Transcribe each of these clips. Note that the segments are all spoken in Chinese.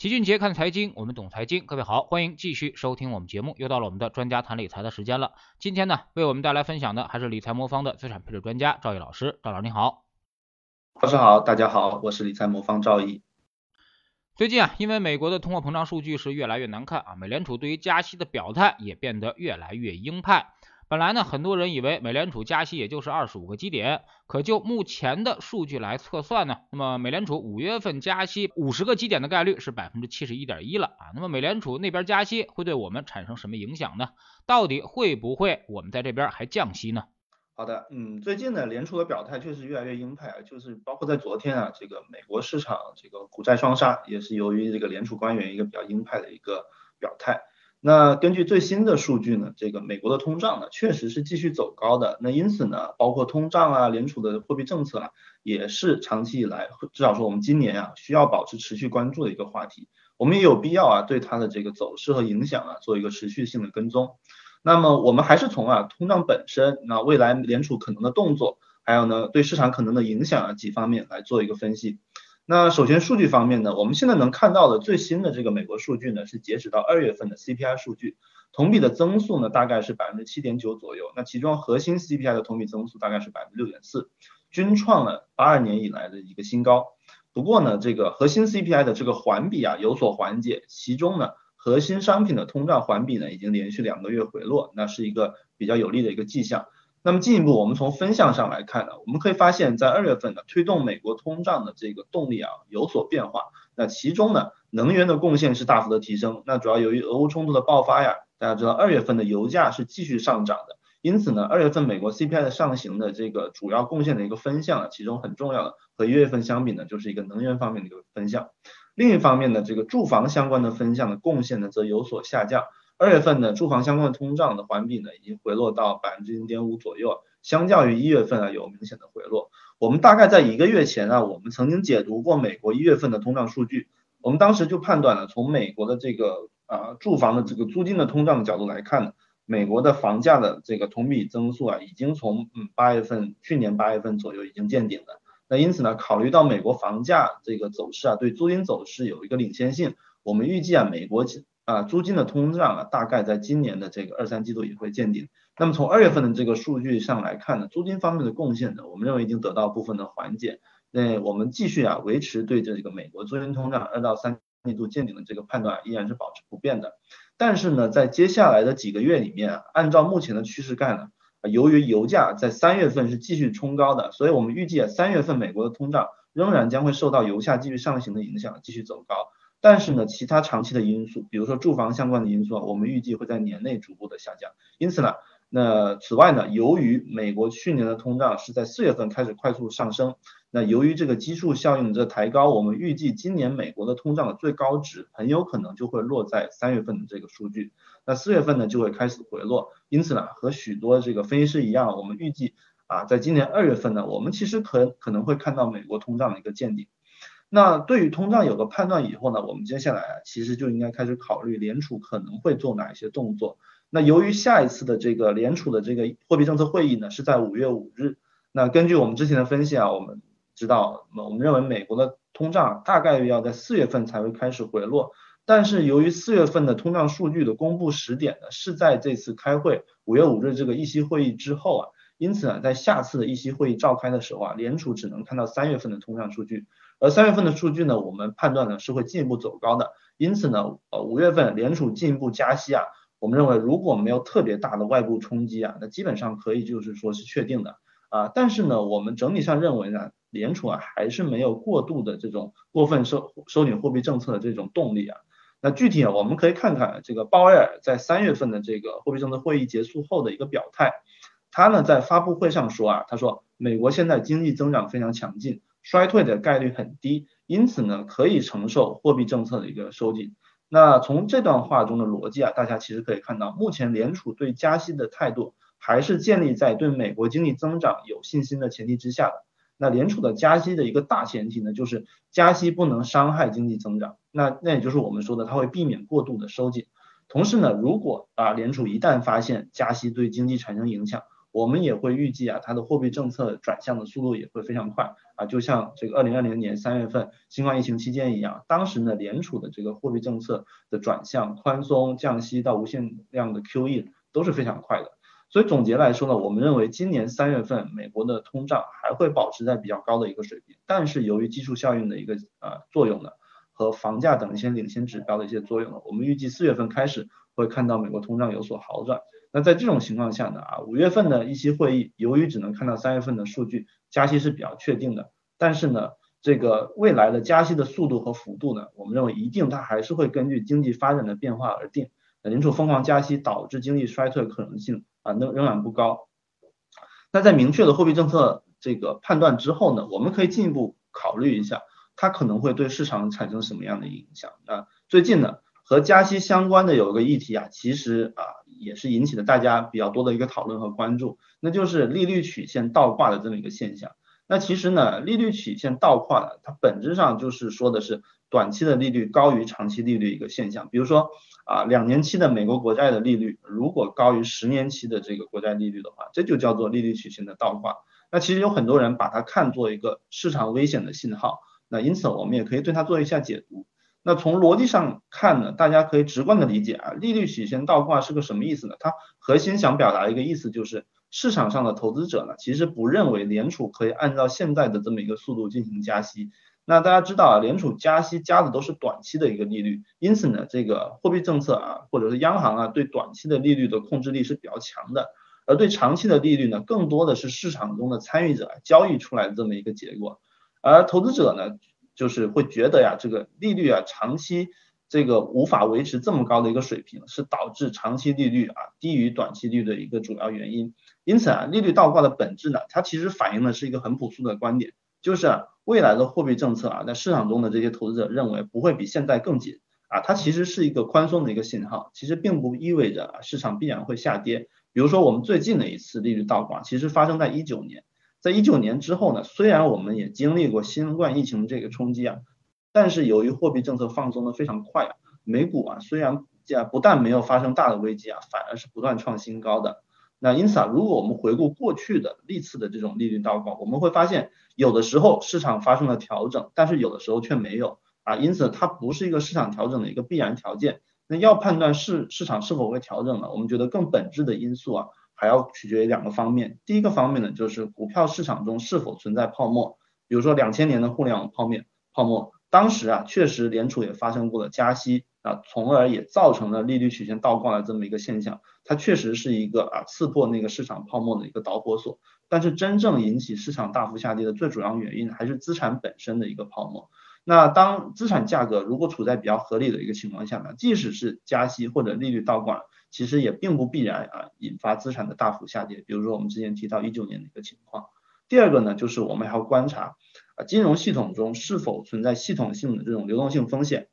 齐俊杰看财经，我们懂财经。各位好，欢迎继续收听我们节目。又到了我们的专家谈理财的时间了。今天呢，为我们带来分享的还是理财魔方的资产配置专家赵毅老师。赵老师你好，老师好，大家好，我是理财魔方赵毅。最近啊，因为美国的通货膨胀数据是越来越难看啊，美联储对于加息的表态也变得越来越鹰派。本来呢，很多人以为美联储加息也就是二十五个基点，可就目前的数据来测算呢，那么美联储五月份加息五十个基点的概率是百分之七十一点一了啊。那么美联储那边加息会对我们产生什么影响呢？到底会不会我们在这边还降息呢？好的，嗯，最近呢，联储的表态确实越来越鹰派啊，就是包括在昨天啊，这个美国市场这个股债双杀，也是由于这个联储官员一个比较鹰派的一个表态。那根据最新的数据呢，这个美国的通胀呢确实是继续走高的。那因此呢，包括通胀啊，联储的货币政策啊，也是长期以来，至少说我们今年啊，需要保持持续关注的一个话题。我们也有必要啊，对它的这个走势和影响啊，做一个持续性的跟踪。那么我们还是从啊通胀本身，那未来联储可能的动作，还有呢对市场可能的影响啊几方面来做一个分析。那首先数据方面呢，我们现在能看到的最新的这个美国数据呢，是截止到二月份的 CPI 数据，同比的增速呢大概是百分之七点九左右。那其中核心 CPI 的同比增速大概是百分之六点四，均创了八二年以来的一个新高。不过呢，这个核心 CPI 的这个环比啊有所缓解，其中呢核心商品的通胀环比呢已经连续两个月回落，那是一个比较有利的一个迹象。那么进一步，我们从分项上来看呢，我们可以发现，在二月份呢，推动美国通胀的这个动力啊有所变化。那其中呢，能源的贡献是大幅的提升。那主要由于俄乌冲突的爆发呀，大家知道二月份的油价是继续上涨的，因此呢，二月份美国 CPI 的上行的这个主要贡献的一个分项啊，其中很重要的和一月份相比呢，就是一个能源方面的一个分项。另一方面呢，这个住房相关的分项的贡献呢，则有所下降。二月份呢，住房相关的通胀的环比呢，已经回落到百分之零点五左右，相较于一月份啊，有明显的回落。我们大概在一个月前啊，我们曾经解读过美国一月份的通胀数据，我们当时就判断了，从美国的这个啊住房的这个租金的通胀的角度来看呢，美国的房价的这个同比增速啊，已经从嗯八月份去年八月份左右已经见顶了。那因此呢，考虑到美国房价这个走势啊，对租金走势有一个领先性，我们预计啊，美国。啊，租金的通胀啊，大概在今年的这个二三季度也会见顶。那么从二月份的这个数据上来看呢，租金方面的贡献呢，我们认为已经得到部分的缓解。那我们继续啊，维持对这个美国租金通胀二到三季度见顶的这个判断依然是保持不变的。但是呢，在接下来的几个月里面啊，按照目前的趋势看呢，由于油价在三月份是继续冲高的，所以我们预计啊，三月份美国的通胀仍然将会受到油价继续上行的影响，继续走高。但是呢，其他长期的因素，比如说住房相关的因素啊，我们预计会在年内逐步的下降。因此呢，那此外呢，由于美国去年的通胀是在四月份开始快速上升，那由于这个基数效应的抬高，我们预计今年美国的通胀的最高值很有可能就会落在三月份的这个数据，那四月份呢就会开始回落。因此呢，和许多这个分析师一样，我们预计啊，在今年二月份呢，我们其实可可能会看到美国通胀的一个见顶。那对于通胀有个判断以后呢，我们接下来，其实就应该开始考虑联储可能会做哪一些动作。那由于下一次的这个联储的这个货币政策会议呢是在五月五日，那根据我们之前的分析啊，我们知道，我们认为美国的通胀大概率要在四月份才会开始回落。但是由于四月份的通胀数据的公布时点呢是在这次开会五月五日这个议息会议之后啊，因此呢，在下次的议息会议召开的时候啊，联储只能看到三月份的通胀数据。而三月份的数据呢，我们判断呢是会进一步走高的，因此呢，呃五月份联储进一步加息啊，我们认为如果没有特别大的外部冲击啊，那基本上可以就是说是确定的啊。但是呢，我们整体上认为呢，联储啊还是没有过度的这种过分收收紧货币政策的这种动力啊。那具体啊，我们可以看看这个鲍威尔在三月份的这个货币政策会议结束后的一个表态，他呢在发布会上说啊，他说美国现在经济增长非常强劲。衰退的概率很低，因此呢，可以承受货币政策的一个收紧。那从这段话中的逻辑啊，大家其实可以看到，目前联储对加息的态度还是建立在对美国经济增长有信心的前提之下的。那联储的加息的一个大前提呢，就是加息不能伤害经济增长。那那也就是我们说的，它会避免过度的收紧。同时呢，如果啊联储一旦发现加息对经济产生影响，我们也会预计啊，它的货币政策转向的速度也会非常快啊，就像这个二零二零年三月份新冠疫情期间一样，当时呢联储的这个货币政策的转向宽松降息到无限量的 QE 都是非常快的。所以总结来说呢，我们认为今年三月份美国的通胀还会保持在比较高的一个水平，但是由于基数效应的一个呃作用呢，和房价等一些领先指标的一些作用呢，我们预计四月份开始会看到美国通胀有所好转。那在这种情况下呢，啊五月份的一期会议由于只能看到三月份的数据，加息是比较确定的，但是呢，这个未来的加息的速度和幅度呢，我们认为一定它还是会根据经济发展的变化而定。联储疯狂加息导致经济衰退可能性啊，仍仍然不高。那在明确的货币政策这个判断之后呢，我们可以进一步考虑一下，它可能会对市场产生什么样的影响？那最近呢，和加息相关的有一个议题啊，其实啊也是引起了大家比较多的一个讨论和关注，那就是利率曲线倒挂的这么一个现象。那其实呢，利率曲线倒挂呢，它本质上就是说的是短期的利率高于长期利率一个现象，比如说。啊，两年期的美国国债的利率如果高于十年期的这个国债利率的话，这就叫做利率曲线的倒挂。那其实有很多人把它看作一个市场危险的信号。那因此我们也可以对它做一下解读。那从逻辑上看呢，大家可以直观的理解啊，利率曲线倒挂是个什么意思呢？它核心想表达一个意思就是市场上的投资者呢，其实不认为联储可以按照现在的这么一个速度进行加息。那大家知道啊，联储加息加的都是短期的一个利率，因此呢，这个货币政策啊，或者是央行啊，对短期的利率的控制力是比较强的，而对长期的利率呢，更多的是市场中的参与者交易出来的这么一个结果，而投资者呢，就是会觉得呀，这个利率啊，长期这个无法维持这么高的一个水平，是导致长期利率啊低于短期利率的一个主要原因，因此啊，利率倒挂的本质呢，它其实反映的是一个很朴素的观点，就是。未来的货币政策啊，在市场中的这些投资者认为不会比现在更紧啊，它其实是一个宽松的一个信号，其实并不意味着啊市场必然会下跌。比如说我们最近的一次利率倒挂，其实发生在一九年，在一九年之后呢，虽然我们也经历过新冠疫情这个冲击啊，但是由于货币政策放松的非常快啊，美股啊虽然啊不但没有发生大的危机啊，反而是不断创新高的。那因此啊，如果我们回顾过去的历次的这种利率倒挂，我们会发现有的时候市场发生了调整，但是有的时候却没有啊，因此它不是一个市场调整的一个必然条件。那要判断市市场是否会调整呢？我们觉得更本质的因素啊，还要取决于两个方面。第一个方面呢，就是股票市场中是否存在泡沫，比如说两千年的互联网泡沫泡沫，当时啊确实联储也发生过了加息。啊，从而也造成了利率曲线倒挂的这么一个现象，它确实是一个啊刺破那个市场泡沫的一个导火索。但是真正引起市场大幅下跌的最主要原因还是资产本身的一个泡沫。那当资产价格如果处在比较合理的一个情况下呢，即使是加息或者利率倒挂，其实也并不必然啊引发资产的大幅下跌。比如说我们之前提到一九年的一个情况。第二个呢，就是我们还要观察啊金融系统中是否存在系统性的这种流动性风险。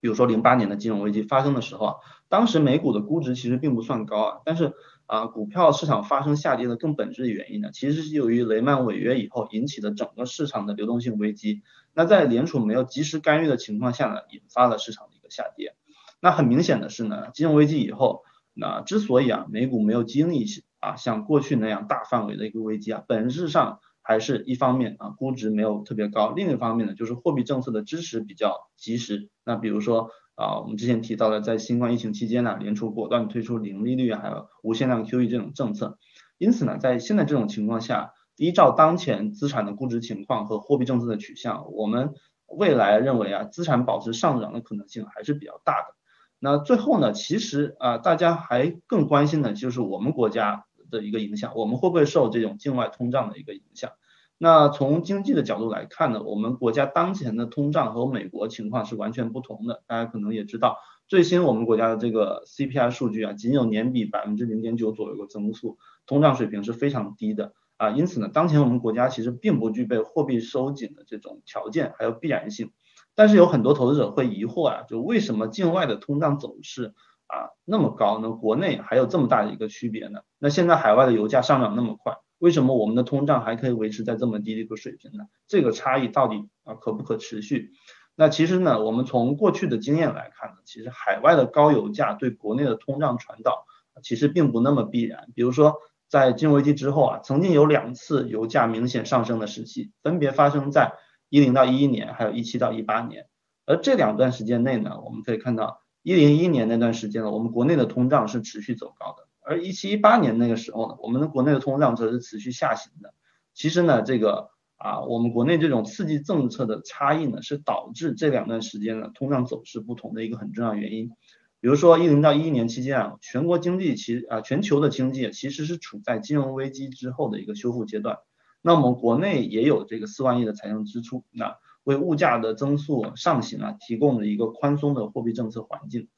比如说零八年的金融危机发生的时候啊，当时美股的估值其实并不算高啊，但是啊股票市场发生下跌的更本质的原因呢，其实是由于雷曼违约以后引起的整个市场的流动性危机。那在联储没有及时干预的情况下呢，引发了市场的一个下跌。那很明显的是呢，金融危机以后，那之所以啊美股没有经历啊像过去那样大范围的一个危机啊，本质上。还是一方面啊，估值没有特别高，另一方面呢，就是货币政策的支持比较及时。那比如说啊，我们之前提到的，在新冠疫情期间呢，联储果断推出零利率还有无限量 QE 这种政策。因此呢，在现在这种情况下，依照当前资产的估值情况和货币政策的取向，我们未来认为啊，资产保持上涨的可能性还是比较大的。那最后呢，其实啊，大家还更关心的就是我们国家。的一个影响，我们会不会受这种境外通胀的一个影响？那从经济的角度来看呢，我们国家当前的通胀和美国情况是完全不同的。大家可能也知道，最新我们国家的这个 CPI 数据啊，仅有年比百分之零点九左右的增速，通胀水平是非常低的啊。因此呢，当前我们国家其实并不具备货币收紧的这种条件还有必然性。但是有很多投资者会疑惑啊，就为什么境外的通胀走势？啊，那么高，呢国内还有这么大的一个区别呢？那现在海外的油价上涨那么快，为什么我们的通胀还可以维持在这么低的一个水平呢？这个差异到底啊可不可持续？那其实呢，我们从过去的经验来看呢，其实海外的高油价对国内的通胀传导其实并不那么必然。比如说在金融危机之后啊，曾经有两次油价明显上升的时期，分别发生在一零到一一年，还有一七到一八年。而这两段时间内呢，我们可以看到，一零一年那段时间呢，我们国内的通胀是持续走高的，而一七一八年那个时候呢，我们的国内的通胀则是持续下行的。其实呢，这个啊，我们国内这种刺激政策的差异呢，是导致这两段时间呢通胀走势不同的一个很重要原因。比如说一零到一一年期间啊，全国经济其啊全球的经济其实是处在金融危机之后的一个修复阶段。那我们国内也有这个四万亿的财政支出，那为物价的增速上行啊提供了一个宽松的货币政策环境。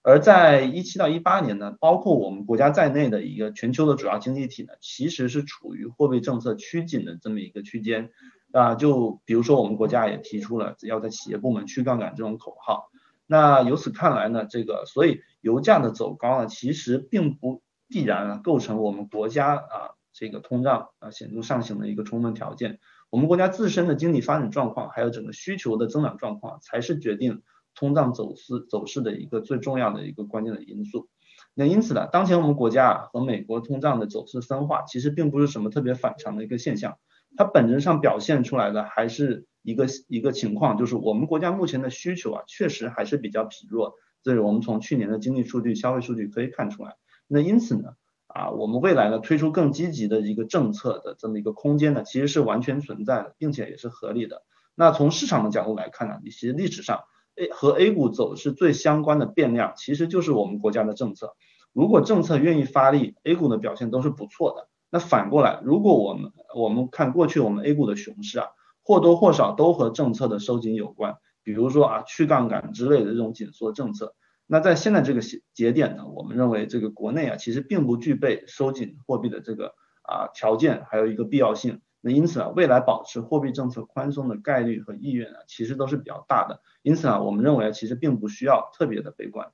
而在一七到一八年呢，包括我们国家在内的一个全球的主要经济体呢，其实是处于货币政策趋紧的这么一个区间啊。就比如说我们国家也提出了要在企业部门去杠杆这种口号。那由此看来呢，这个所以油价的走高呢，其实并不必然啊构成我们国家啊这个通胀啊显著上行的一个充分条件。我们国家自身的经济发展状况，还有整个需求的增长状况，才是决定通胀走势走势的一个最重要的一个关键的因素。那因此呢，当前我们国家啊和美国通胀的走势分化，其实并不是什么特别反常的一个现象，它本质上表现出来的还是。一个一个情况就是我们国家目前的需求啊，确实还是比较疲弱，这是我们从去年的经济数据、消费数据可以看出来。那因此呢，啊，我们未来呢推出更积极的一个政策的这么一个空间呢，其实是完全存在的，并且也是合理的。那从市场的角度来看呢，其实历史上 A 和 A 股走势最相关的变量，其实就是我们国家的政策。如果政策愿意发力，A 股的表现都是不错的。那反过来，如果我们我们看过去我们 A 股的熊市啊。或多或少都和政策的收紧有关，比如说啊去杠杆之类的这种紧缩政策。那在现在这个节点呢，我们认为这个国内啊其实并不具备收紧货币的这个啊条件，还有一个必要性。那因此啊，未来保持货币政策宽松的概率和意愿啊，其实都是比较大的。因此啊，我们认为其实并不需要特别的悲观。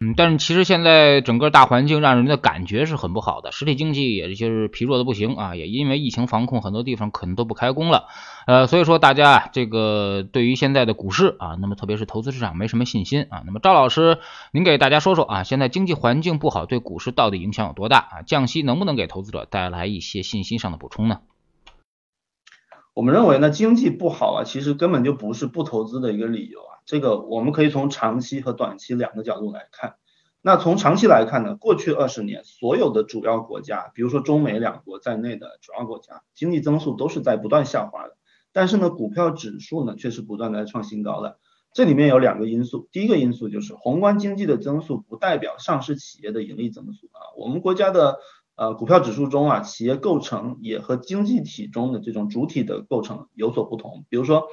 嗯，但是其实现在整个大环境让人的感觉是很不好的，实体经济也就是疲弱的不行啊，也因为疫情防控，很多地方可能都不开工了，呃，所以说大家这个对于现在的股市啊，那么特别是投资市场没什么信心啊。那么赵老师，您给大家说说啊，现在经济环境不好，对股市到底影响有多大啊？降息能不能给投资者带来一些信心上的补充呢？我们认为呢，经济不好啊，其实根本就不是不投资的一个理由啊。这个我们可以从长期和短期两个角度来看。那从长期来看呢，过去二十年所有的主要国家，比如说中美两国在内的主要国家，经济增速都是在不断下滑的。但是呢，股票指数呢却是不断的创新高的。这里面有两个因素，第一个因素就是宏观经济的增速不代表上市企业的盈利增速啊。我们国家的呃股票指数中啊，企业构成也和经济体中的这种主体的构成有所不同，比如说。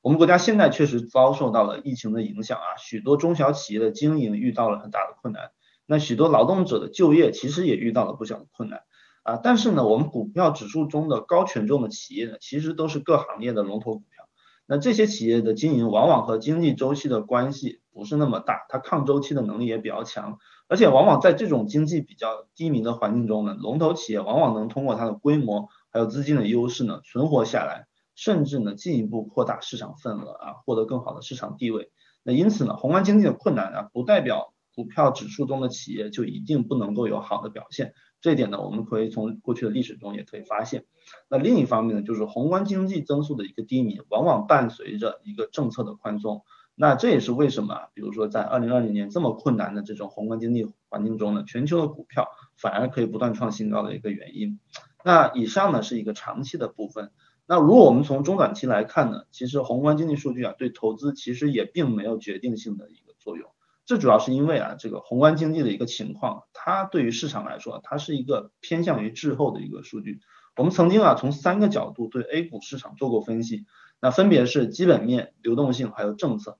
我们国家现在确实遭受到了疫情的影响啊，许多中小企业的经营遇到了很大的困难，那许多劳动者的就业其实也遇到了不小的困难啊。但是呢，我们股票指数中的高权重的企业呢，其实都是各行业的龙头股票。那这些企业的经营往往和经济周期的关系不是那么大，它抗周期的能力也比较强，而且往往在这种经济比较低迷的环境中呢，龙头企业往往能通过它的规模还有资金的优势呢，存活下来。甚至呢，进一步扩大市场份额啊，获得更好的市场地位。那因此呢，宏观经济的困难啊，不代表股票指数中的企业就一定不能够有好的表现。这一点呢，我们可以从过去的历史中也可以发现。那另一方面呢，就是宏观经济增速的一个低迷，往往伴随着一个政策的宽松。那这也是为什么，比如说在二零二零年这么困难的这种宏观经济环境中呢，全球的股票反而可以不断创新高的一个原因。那以上呢是一个长期的部分。那如果我们从中短期来看呢，其实宏观经济数据啊对投资其实也并没有决定性的一个作用。这主要是因为啊这个宏观经济的一个情况，它对于市场来说，它是一个偏向于滞后的一个数据。我们曾经啊从三个角度对 A 股市场做过分析，那分别是基本面、流动性还有政策。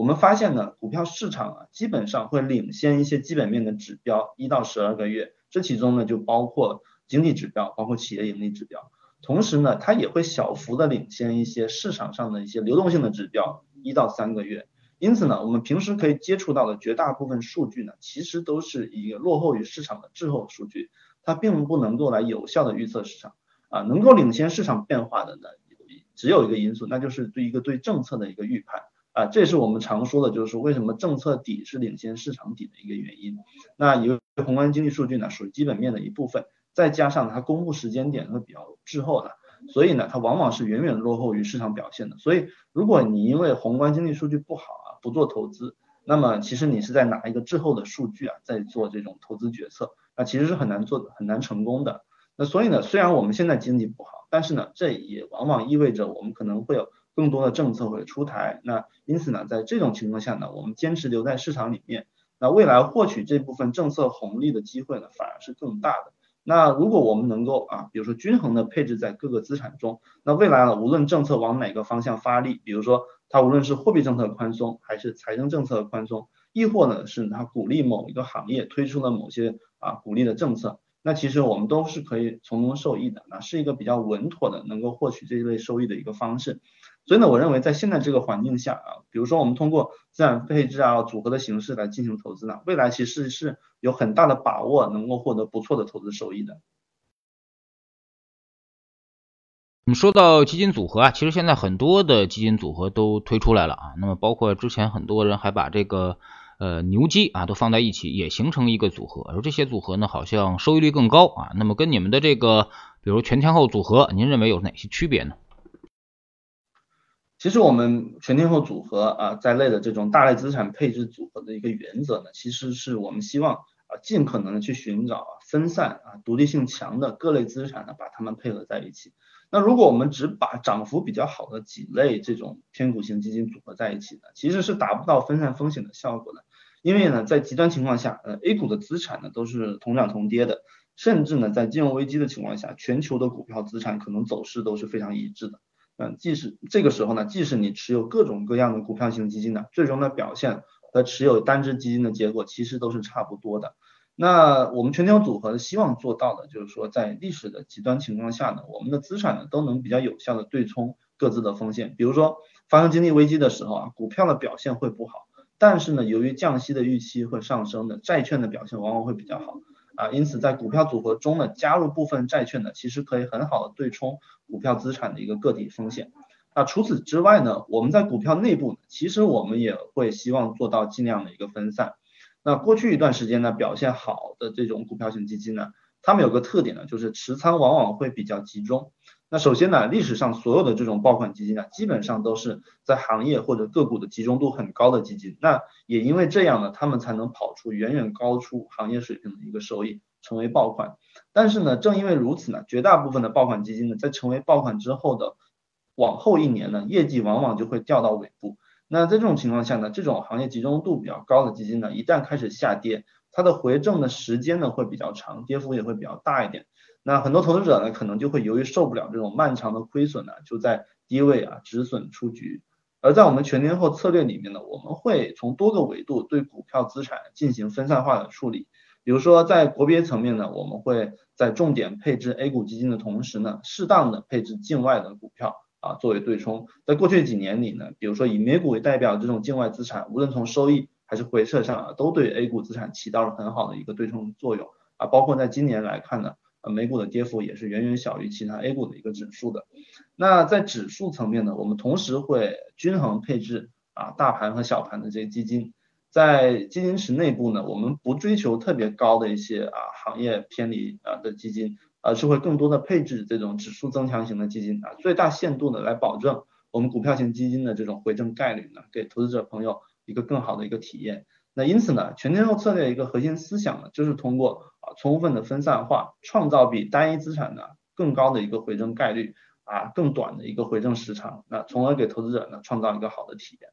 我们发现呢，股票市场啊基本上会领先一些基本面的指标一到十二个月，这其中呢就包括经济指标，包括企业盈利指标。同时呢，它也会小幅的领先一些市场上的一些流动性的指标，一到三个月。因此呢，我们平时可以接触到的绝大部分数据呢，其实都是一个落后于市场的滞后数据，它并不能够来有效的预测市场啊。能够领先市场变化的呢，只有一个因素，那就是对一个对政策的一个预判。啊，这是我们常说的，就是为什么政策底是领先市场底的一个原因。那由于宏观经济数据呢属于基本面的一部分，再加上它公布时间点会比较滞后的，所以呢它往往是远远落后于市场表现的。所以如果你因为宏观经济数据不好啊不做投资，那么其实你是在拿一个滞后的数据啊在做这种投资决策，那其实是很难做很难成功的。那所以呢，虽然我们现在经济不好，但是呢，这也往往意味着我们可能会有更多的政策会出台。那因此呢，在这种情况下呢，我们坚持留在市场里面，那未来获取这部分政策红利的机会呢，反而是更大的。那如果我们能够啊，比如说均衡的配置在各个资产中，那未来呢，无论政策往哪个方向发力，比如说它无论是货币政策宽松，还是财政政策宽松，亦或呢是它鼓励某一个行业推出了某些啊鼓励的政策。那其实我们都是可以从中受益的，那是一个比较稳妥的能够获取这一类收益的一个方式。所以呢，我认为在现在这个环境下啊，比如说我们通过资产配置啊、组合的形式来进行投资呢，未来其实是有很大的把握能够获得不错的投资收益的。你说到基金组合啊，其实现在很多的基金组合都推出来了啊，那么包括之前很多人还把这个。呃，牛基啊都放在一起，也形成一个组合，而这些组合呢，好像收益率更高啊。那么跟你们的这个，比如全天候组合，您认为有哪些区别呢？其实我们全天候组合啊，在内的这种大类资产配置组合的一个原则呢，其实是我们希望啊，尽可能的去寻找分散啊、独立性强的各类资产呢，把它们配合在一起。那如果我们只把涨幅比较好的几类这种偏股型基金组合在一起呢，其实是达不到分散风险的效果的。因为呢，在极端情况下，呃，A 股的资产呢都是同涨同跌的，甚至呢，在金融危机的情况下，全球的股票资产可能走势都是非常一致的。嗯，即使这个时候呢，即使你持有各种各样的股票型基金呢，最终的表现和持有单只基金的结果其实都是差不多的。那我们全球组合希望做到的，就是说在历史的极端情况下呢，我们的资产呢都能比较有效的对冲各自的风险。比如说发生经济危机的时候啊，股票的表现会不好。但是呢，由于降息的预期会上升的，债券的表现往往会比较好啊，因此在股票组合中呢，加入部分债券呢，其实可以很好的对冲股票资产的一个个体风险。那除此之外呢，我们在股票内部呢，其实我们也会希望做到尽量的一个分散。那过去一段时间呢，表现好的这种股票型基金呢，它们有个特点呢，就是持仓往往会比较集中。那首先呢，历史上所有的这种爆款基金呢，基本上都是在行业或者个股的集中度很高的基金。那也因为这样呢，他们才能跑出远远高出行业水平的一个收益，成为爆款。但是呢，正因为如此呢，绝大部分的爆款基金呢，在成为爆款之后的往后一年呢，业绩往往就会掉到尾部。那在这种情况下呢，这种行业集中度比较高的基金呢，一旦开始下跌，它的回正的时间呢会比较长，跌幅也会比较大一点。那很多投资者呢，可能就会由于受不了这种漫长的亏损呢，就在低位啊止损出局。而在我们全天候策略里面呢，我们会从多个维度对股票资产进行分散化的处理。比如说在国别层面呢，我们会在重点配置 A 股基金的同时呢，适当的配置境外的股票啊作为对冲。在过去几年里呢，比如说以美股为代表这种境外资产，无论从收益还是回撤上啊，都对 A 股资产起到了很好的一个对冲作用啊。包括在今年来看呢。呃，美股的跌幅也是远远小于其他 A 股的一个指数的。那在指数层面呢，我们同时会均衡配置啊大盘和小盘的这些基金。在基金池内部呢，我们不追求特别高的一些啊行业偏离啊的基金，而是会更多的配置这种指数增强型的基金啊，最大限度的来保证我们股票型基金的这种回正概率呢，给投资者朋友一个更好的一个体验。那因此呢，全天候策略一个核心思想呢，就是通过啊充分的分散化，创造比单一资产呢更高的一个回正概率啊，更短的一个回正时长，那从而给投资者呢创造一个好的体验。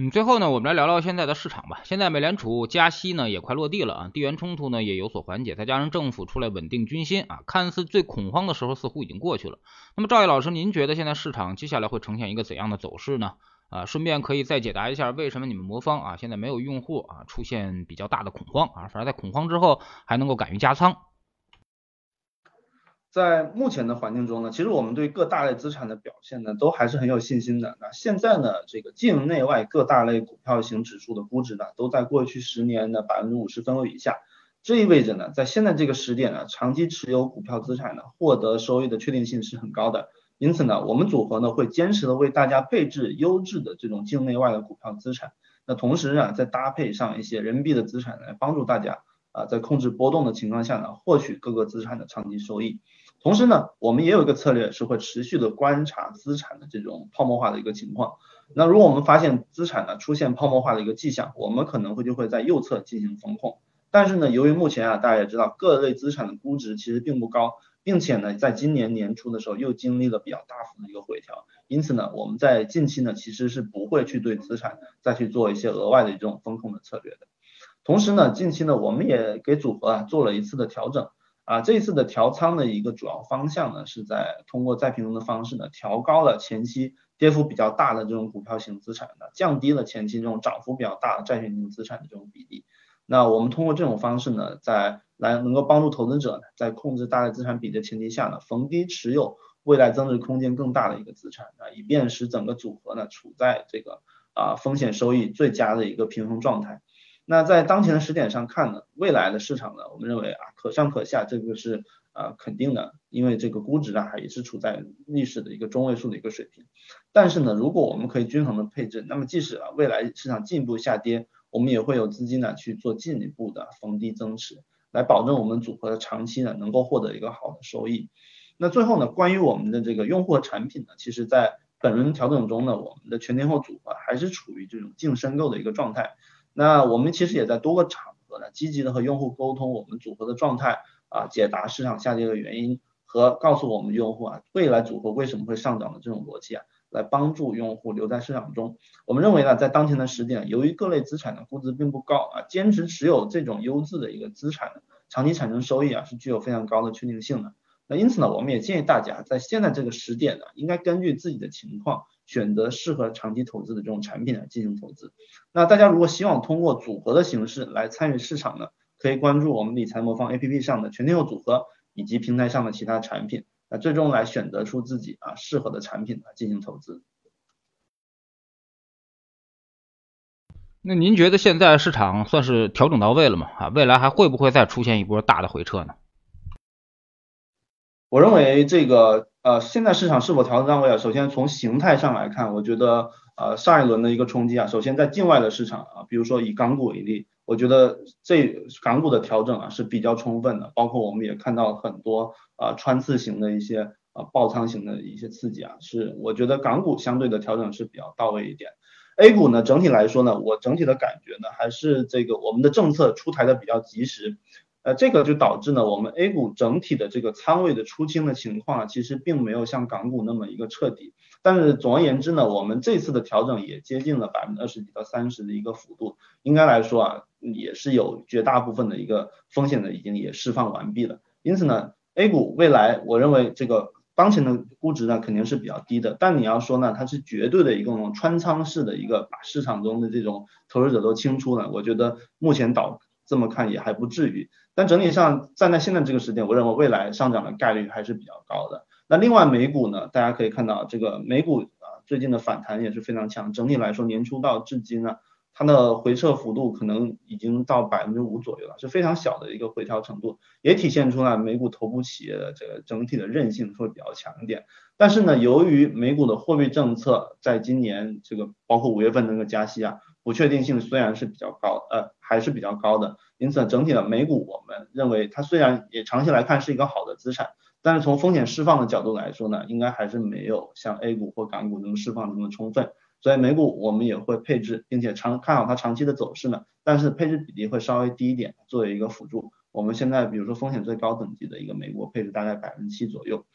嗯，最后呢，我们来聊聊现在的市场吧。现在美联储加息呢也快落地了啊，地缘冲突呢也有所缓解，再加上政府出来稳定军心啊，看似最恐慌的时候似乎已经过去了。那么赵毅老师，您觉得现在市场接下来会呈现一个怎样的走势呢？啊，顺便可以再解答一下，为什么你们魔方啊现在没有用户啊出现比较大的恐慌啊，反而在恐慌之后还能够敢于加仓？在目前的环境中呢，其实我们对各大类资产的表现呢，都还是很有信心的。那现在呢，这个境内外各大类股票型指数的估值呢，都在过去十年的百分之五十分位以下。这意味着呢，在现在这个时点呢，长期持有股票资产呢，获得收益的确定性是很高的。因此呢，我们组合呢会坚持的为大家配置优质的这种境内外的股票资产，那同时啊再搭配上一些人民币的资产来帮助大家啊在控制波动的情况下呢获取各个资产的长期收益。同时呢，我们也有一个策略是会持续的观察资产的这种泡沫化的一个情况。那如果我们发现资产呢出现泡沫化的一个迹象，我们可能会就会在右侧进行风控。但是呢，由于目前啊大家也知道各类资产的估值其实并不高。并且呢，在今年年初的时候又经历了比较大幅的一个回调，因此呢，我们在近期呢其实是不会去对资产再去做一些额外的这种风控的策略的。同时呢，近期呢我们也给组合啊做了一次的调整啊，这次的调仓的一个主要方向呢是在通过再平衡的方式呢调高了前期跌幅比较大的这种股票型资产呢，降低了前期这种涨幅比较大的债券型资产的这种比例。那我们通过这种方式呢，在来能够帮助投资者呢，在控制大概资产比的前提下呢，逢低持有未来增值空间更大的一个资产啊，以便使整个组合呢处在这个啊风险收益最佳的一个平衡状态。那在当前的时点上看呢，未来的市场呢，我们认为啊可上可下，这个是啊肯定的，因为这个估值啊还是处在历史的一个中位数的一个水平。但是呢，如果我们可以均衡的配置，那么即使啊未来市场进一步下跌，我们也会有资金呢去做进一步的逢低增持。来保证我们组合的长期呢能够获得一个好的收益。那最后呢，关于我们的这个用户产品呢，其实在本轮调整中呢，我们的全天候组合还是处于这种净申购的一个状态。那我们其实也在多个场合呢，积极的和用户沟通我们组合的状态啊，解答市场下跌的原因和告诉我们用户啊，未来组合为什么会上涨的这种逻辑啊。来帮助用户留在市场中。我们认为呢，在当前的时点，由于各类资产的估值并不高啊，坚持持有这种优质的一个资产，长期产生收益啊，是具有非常高的确定性的。那因此呢，我们也建议大家在现在这个时点呢，应该根据自己的情况，选择适合长期投资的这种产品来进行投资。那大家如果希望通过组合的形式来参与市场呢，可以关注我们理财魔方 APP 上的全天候组合以及平台上的其他产品。那最终来选择出自己啊适合的产品来进行投资。那您觉得现在市场算是调整到位了吗？啊，未来还会不会再出现一波大的回撤呢？我认为这个呃，现在市场是否调整到位啊？首先从形态上来看，我觉得呃上一轮的一个冲击啊，首先在境外的市场啊，比如说以港股为例。我觉得这港股的调整啊是比较充分的，包括我们也看到很多啊穿刺型的一些啊爆仓型的一些刺激啊，是我觉得港股相对的调整是比较到位一点。A 股呢整体来说呢，我整体的感觉呢还是这个我们的政策出台的比较及时。呃，这个就导致呢，我们 A 股整体的这个仓位的出清的情况，其实并没有像港股那么一个彻底。但是总而言之呢，我们这次的调整也接近了百分之二十几到三十的一个幅度，应该来说啊，也是有绝大部分的一个风险的已经也释放完毕了。因此呢，A 股未来我认为这个当前的估值呢肯定是比较低的，但你要说呢，它是绝对的一个穿仓式的一个把市场中的这种投资者都清出了，我觉得目前导这么看也还不至于。但整体上站在现在这个时点，我认为未来上涨的概率还是比较高的。那另外美股呢，大家可以看到这个美股啊最近的反弹也是非常强。整体来说，年初到至今呢，它的回撤幅度可能已经到百分之五左右了，是非常小的一个回调程度，也体现出来美股头部企业的这个整体的韧性会比较强一点。但是呢，由于美股的货币政策在今年这个包括五月份那个加息啊。不确定性虽然是比较高，呃，还是比较高的，因此整体的美股，我们认为它虽然也长期来看是一个好的资产，但是从风险释放的角度来说呢，应该还是没有像 A 股或港股能释放这么充分，所以美股我们也会配置，并且长看好它长期的走势呢，但是配置比例会稍微低一点，作为一个辅助。我们现在比如说风险最高等级的一个美股配置大概百分之七左右，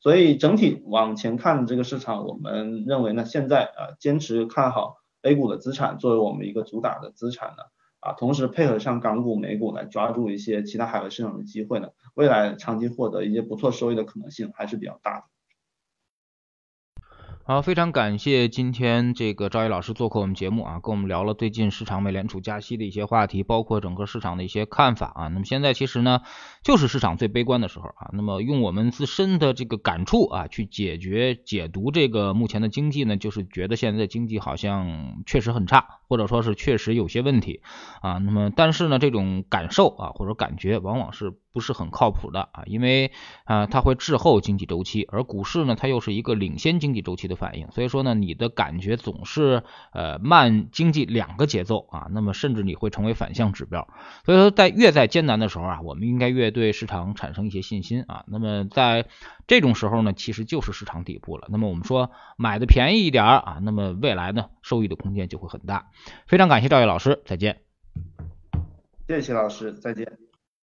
所以整体往前看这个市场，我们认为呢，现在啊坚持看好。A 股的资产作为我们一个主打的资产呢，啊，同时配合上港股、美股来抓住一些其他海外市场的机会呢，未来长期获得一些不错收益的可能性还是比较大的。好，非常感谢今天这个赵毅老师做客我们节目啊，跟我们聊了最近市场美联储加息的一些话题，包括整个市场的一些看法啊。那么现在其实呢，就是市场最悲观的时候啊。那么用我们自身的这个感触啊，去解决解读这个目前的经济呢，就是觉得现在经济好像确实很差。或者说是确实有些问题啊。那么但是呢，这种感受啊或者感觉往往是不是很靠谱的啊，因为啊它会滞后经济周期，而股市呢它又是一个领先经济周期的反应，所以说呢你的感觉总是呃慢经济两个节奏啊，那么甚至你会成为反向指标。所以说在越在艰难的时候啊，我们应该越对市场产生一些信心啊。那么在这种时候呢，其实就是市场底部了。那么我们说买的便宜一点啊，那么未来呢收益的空间就会很大。非常感谢赵毅老师，再见。谢谢老师，再见。